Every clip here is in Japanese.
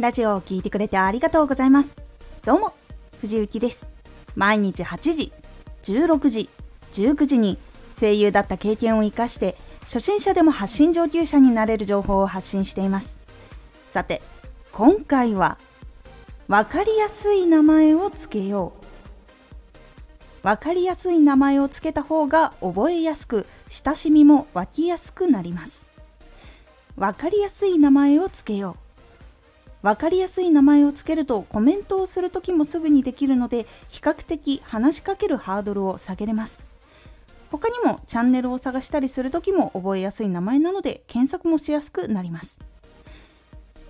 ラジオを聴いてくれてありがとうございます。どうも、藤幸です。毎日8時、16時、19時に声優だった経験を活かして初心者でも発信上級者になれる情報を発信しています。さて、今回は分かりやすい名前をつけよう。分かりやすい名前をつけた方が覚えやすく親しみも湧きやすくなります。分かりやすい名前をつけよう。分かりやすい名前をつけるとコメントをする時もすぐにできるので比較的話しかけるハードルを下げれます。他にもチャンネルを探したりする時も覚えやすい名前なので検索もしやすくなります。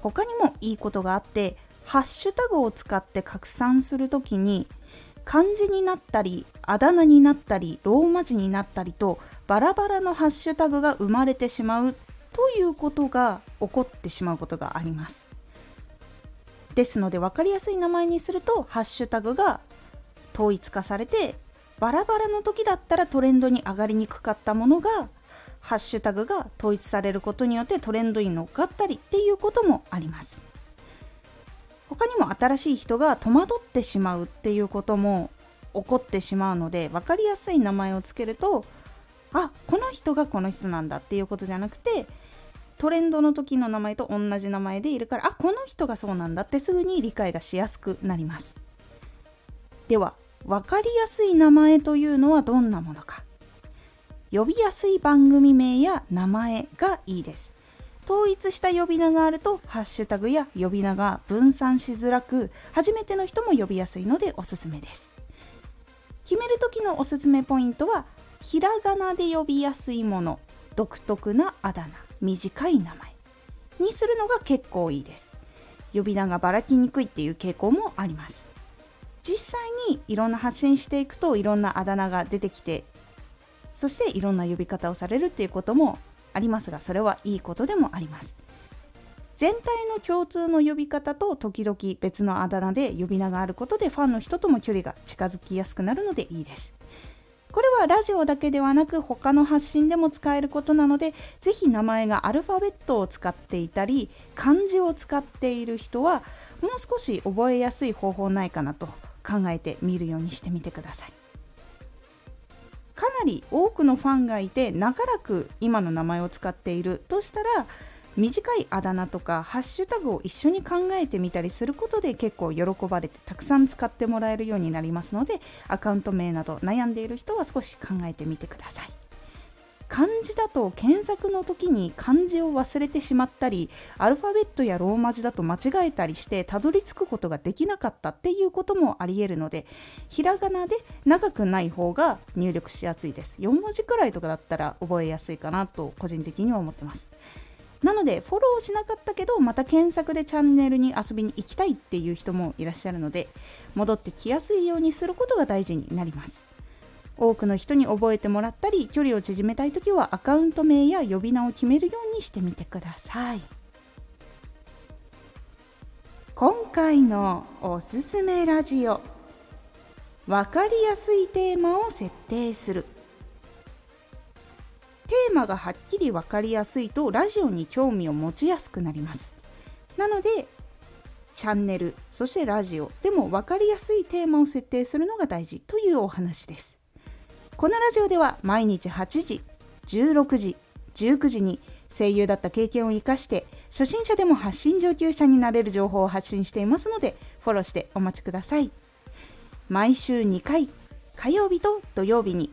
他にもいいことがあってハッシュタグを使って拡散する時に漢字になったりあだ名になったりローマ字になったりとバラバラのハッシュタグが生まれてしまうということが起こってしまうことがあります。ですので分かりやすい名前にするとハッシュタグが統一化されてバラバラの時だったらトレンドに上がりにくかったものがハッシュタグが統一されることによってトレンドに乗っかったりっていうこともあります。他にも新しい人が戸惑ってしまうっていうことも起こってしまうので分かりやすい名前をつけるとあこの人がこの人なんだっていうことじゃなくてトレンドの時の名前と同じ名前でいるからあこの人がそうなんだってすぐに理解がしやすくなります。では分かりやすい名前というのはどんなものか。呼びやすい番組名や名前がいいです。統一した呼び名があるとハッシュタグや呼び名が分散しづらく初めての人も呼びやすいのでおすすめです。決める時のおすすめポイントはひらがなで呼びやすいもの独特なあだ名。短い名前にするのが結構いいです。呼び名がばらきにくいっていう傾向もあります。実際にいろんな発信していくといろんなあだ名が出てきてそしていろんな呼び方をされるっていうこともありますがそれはいいことでもあります。全体の共通の呼び方と時々別のあだ名で呼び名があることでファンの人とも距離が近づきやすくなるのでいいです。これはラジオだけではなく他の発信でも使えることなのでぜひ名前がアルファベットを使っていたり漢字を使っている人はもう少し覚えやすい方法ないかなと考えてみるようにしてみてください。かなり多くのファンがいて長らく今の名前を使っているとしたら短いあだ名とかハッシュタグを一緒に考えてみたりすることで結構喜ばれてたくさん使ってもらえるようになりますのでアカウント名など悩んでいる人は少し考えてみてください。漢字だと検索の時に漢字を忘れてしまったりアルファベットやローマ字だと間違えたりしてたどり着くことができなかったっていうこともありえるのでひらがなで長くない方が入力しやすいです。4文字くらいとかだったら覚えやすいかなと個人的には思ってます。なのでフォローしなかったけどまた検索でチャンネルに遊びに行きたいっていう人もいらっしゃるので戻ってきやすいようにすることが大事になります。多くの人に覚えてもらったり距離を縮めたい時はアカウント名や呼び名を決めるようにしてみてください。今回のおすすめラジオ分かりやすいテーマを設定する。テーマがはっきり分かりやすいとラジオに興味を持ちやすくなります。なのでチャンネルそしてラジオでも分かりやすいテーマを設定するのが大事というお話です。このラジオでは毎日8時16時19時に声優だった経験を生かして初心者でも発信上級者になれる情報を発信していますのでフォローしてお待ちください。毎週2回火曜日と土曜日に